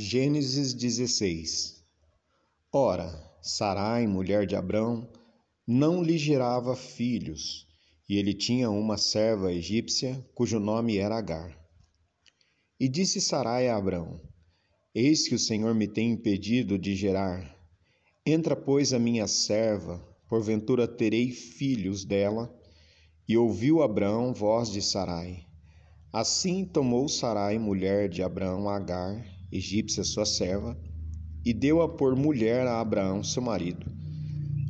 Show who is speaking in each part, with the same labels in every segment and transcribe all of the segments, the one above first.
Speaker 1: Gênesis 16 Ora, Sarai, mulher de Abrão, não lhe gerava filhos, e ele tinha uma serva egípcia, cujo nome era Agar. E disse Sarai a Abrão: Eis que o Senhor me tem impedido de gerar. Entra, pois, a minha serva, porventura terei filhos dela. E ouviu Abrão voz de Sarai. Assim tomou Sarai, mulher de Abrão, Agar, egípcia sua serva, e deu-a por mulher a Abraão, seu marido,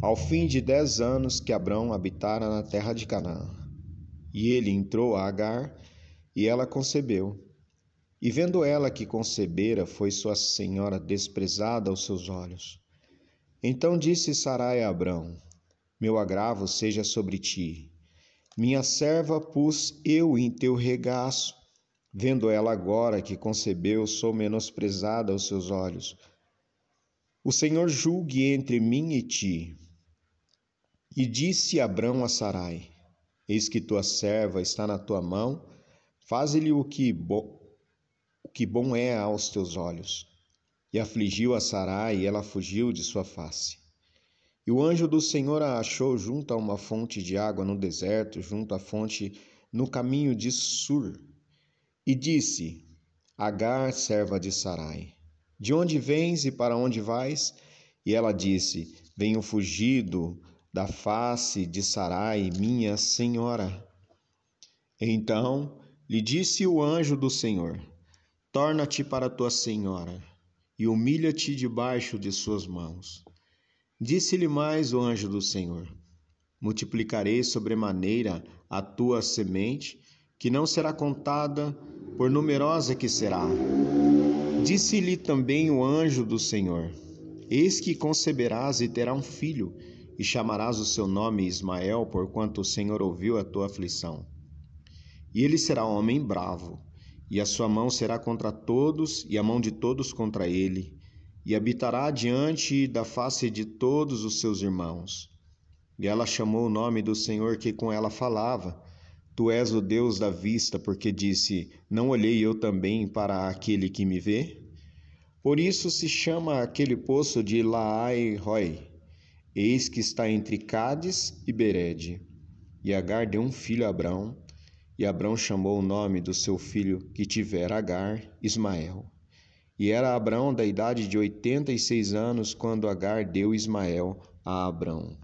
Speaker 1: ao fim de dez anos que Abraão habitara na terra de Canaã. E ele entrou a Agar, e ela concebeu. E vendo ela que concebera, foi sua senhora desprezada aos seus olhos. Então disse Sarai a Abrão: Meu agravo seja sobre ti. Minha serva pus eu em teu regaço Vendo ela agora que concebeu, sou menosprezada aos seus olhos. O Senhor julgue entre mim e ti. E disse Abrão a Sarai: Eis que tua serva está na tua mão, faze-lhe o que o que bom é aos teus olhos. E afligiu a Sarai, e ela fugiu de sua face. E o anjo do Senhor a achou junto a uma fonte de água no deserto, junto à fonte no caminho de Sur. E disse: Agar, serva de Sarai, de onde vens e para onde vais? E ela disse: Venho fugido da face de Sarai, minha senhora. Então lhe disse o anjo do Senhor: Torna-te para tua senhora e humilha-te debaixo de suas mãos. Disse-lhe mais o anjo do Senhor: Multiplicarei sobremaneira a tua semente, que não será contada por numerosa que será. Disse-lhe também o anjo do Senhor: Eis que conceberás e terá um filho, e chamarás o seu nome Ismael, porquanto o Senhor ouviu a tua aflição. E ele será homem bravo, e a sua mão será contra todos, e a mão de todos contra ele, e habitará diante da face de todos os seus irmãos. E ela chamou o nome do Senhor que com ela falava, Tu és o Deus da vista, porque disse: Não olhei eu também para aquele que me vê? Por isso se chama aquele poço de Laai Roi. Eis que está entre Cádiz e Berede. E Agar deu um filho a Abrão, e Abrão chamou o nome do seu filho que tivera Agar, Ismael. E era Abrão da idade de oitenta e seis anos quando Agar deu Ismael a Abrão.